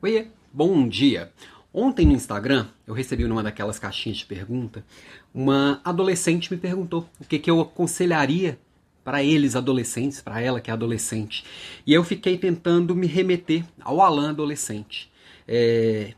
Oi, bom dia. Ontem no Instagram eu recebi numa daquelas caixinhas de pergunta, uma adolescente me perguntou o que, que eu aconselharia para eles adolescentes, para ela que é adolescente. E eu fiquei tentando me remeter ao Alan adolescente. É...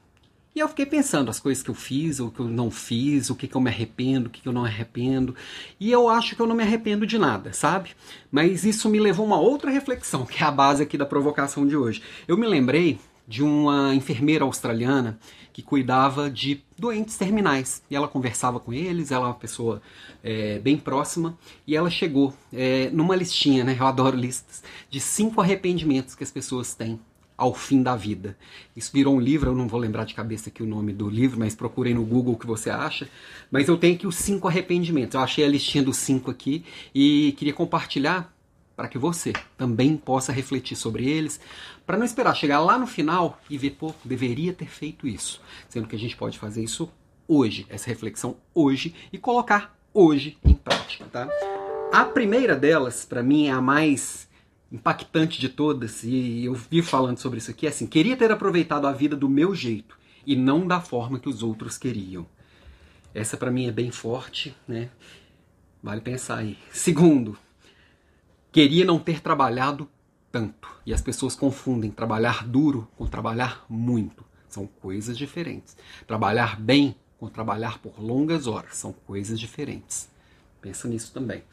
E eu fiquei pensando as coisas que eu fiz, o que eu não fiz, o que, que eu me arrependo, o que, que eu não arrependo. E eu acho que eu não me arrependo de nada, sabe? Mas isso me levou a uma outra reflexão, que é a base aqui da provocação de hoje. Eu me lembrei de uma enfermeira australiana que cuidava de doentes terminais. E ela conversava com eles, ela é uma pessoa é, bem próxima, e ela chegou é, numa listinha, né? Eu adoro listas, de cinco arrependimentos que as pessoas têm ao fim da vida. Isso virou um livro, eu não vou lembrar de cabeça aqui o nome do livro, mas procurei no Google o que você acha. Mas eu tenho aqui os cinco arrependimentos. Eu achei a listinha dos cinco aqui e queria compartilhar para que você também possa refletir sobre eles, para não esperar chegar lá no final e ver, pô, deveria ter feito isso. Sendo que a gente pode fazer isso hoje, essa reflexão hoje e colocar hoje em prática, tá? A primeira delas, para mim, é a mais impactante de todas, e eu vi falando sobre isso aqui, é assim, queria ter aproveitado a vida do meu jeito e não da forma que os outros queriam. Essa para mim é bem forte, né? Vale pensar aí. Segundo, Queria não ter trabalhado tanto. E as pessoas confundem trabalhar duro com trabalhar muito. São coisas diferentes. Trabalhar bem com trabalhar por longas horas são coisas diferentes. Pensa nisso também.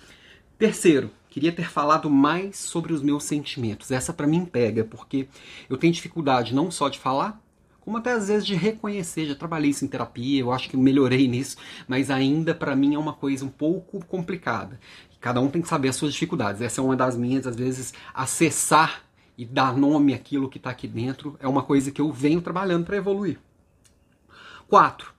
Terceiro, queria ter falado mais sobre os meus sentimentos. Essa para mim pega, porque eu tenho dificuldade não só de falar, como até às vezes de reconhecer. Já trabalhei isso em terapia, eu acho que melhorei nisso, mas ainda para mim é uma coisa um pouco complicada. Cada um tem que saber as suas dificuldades. Essa é uma das minhas, às vezes, acessar e dar nome àquilo que está aqui dentro é uma coisa que eu venho trabalhando para evoluir. Quatro,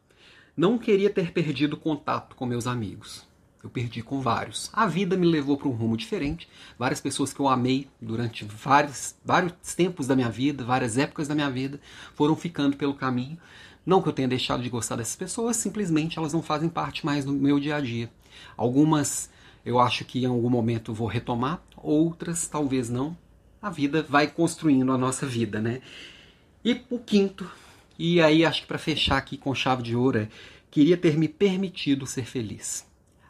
não queria ter perdido contato com meus amigos. Eu perdi com vários. A vida me levou para um rumo diferente. Várias pessoas que eu amei durante vários, vários tempos da minha vida, várias épocas da minha vida, foram ficando pelo caminho. Não que eu tenha deixado de gostar dessas pessoas, simplesmente elas não fazem parte mais do meu dia a dia. Algumas eu acho que em algum momento vou retomar, outras talvez não. A vida vai construindo a nossa vida, né? E o quinto, e aí acho que para fechar aqui com chave de ouro, é, queria ter me permitido ser feliz.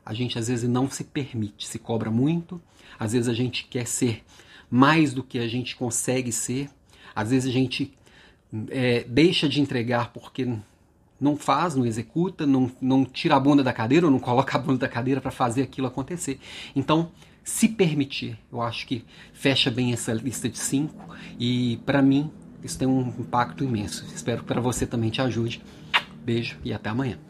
A gente às vezes não se permite, se cobra muito, às vezes a gente quer ser mais do que a gente consegue ser, às vezes a gente é, deixa de entregar porque não faz, não executa, não, não tira a bunda da cadeira ou não coloca a bunda da cadeira para fazer aquilo acontecer. Então, se permitir, eu acho que fecha bem essa lista de cinco e para mim isso tem um impacto imenso. Espero que para você também te ajude. Beijo e até amanhã.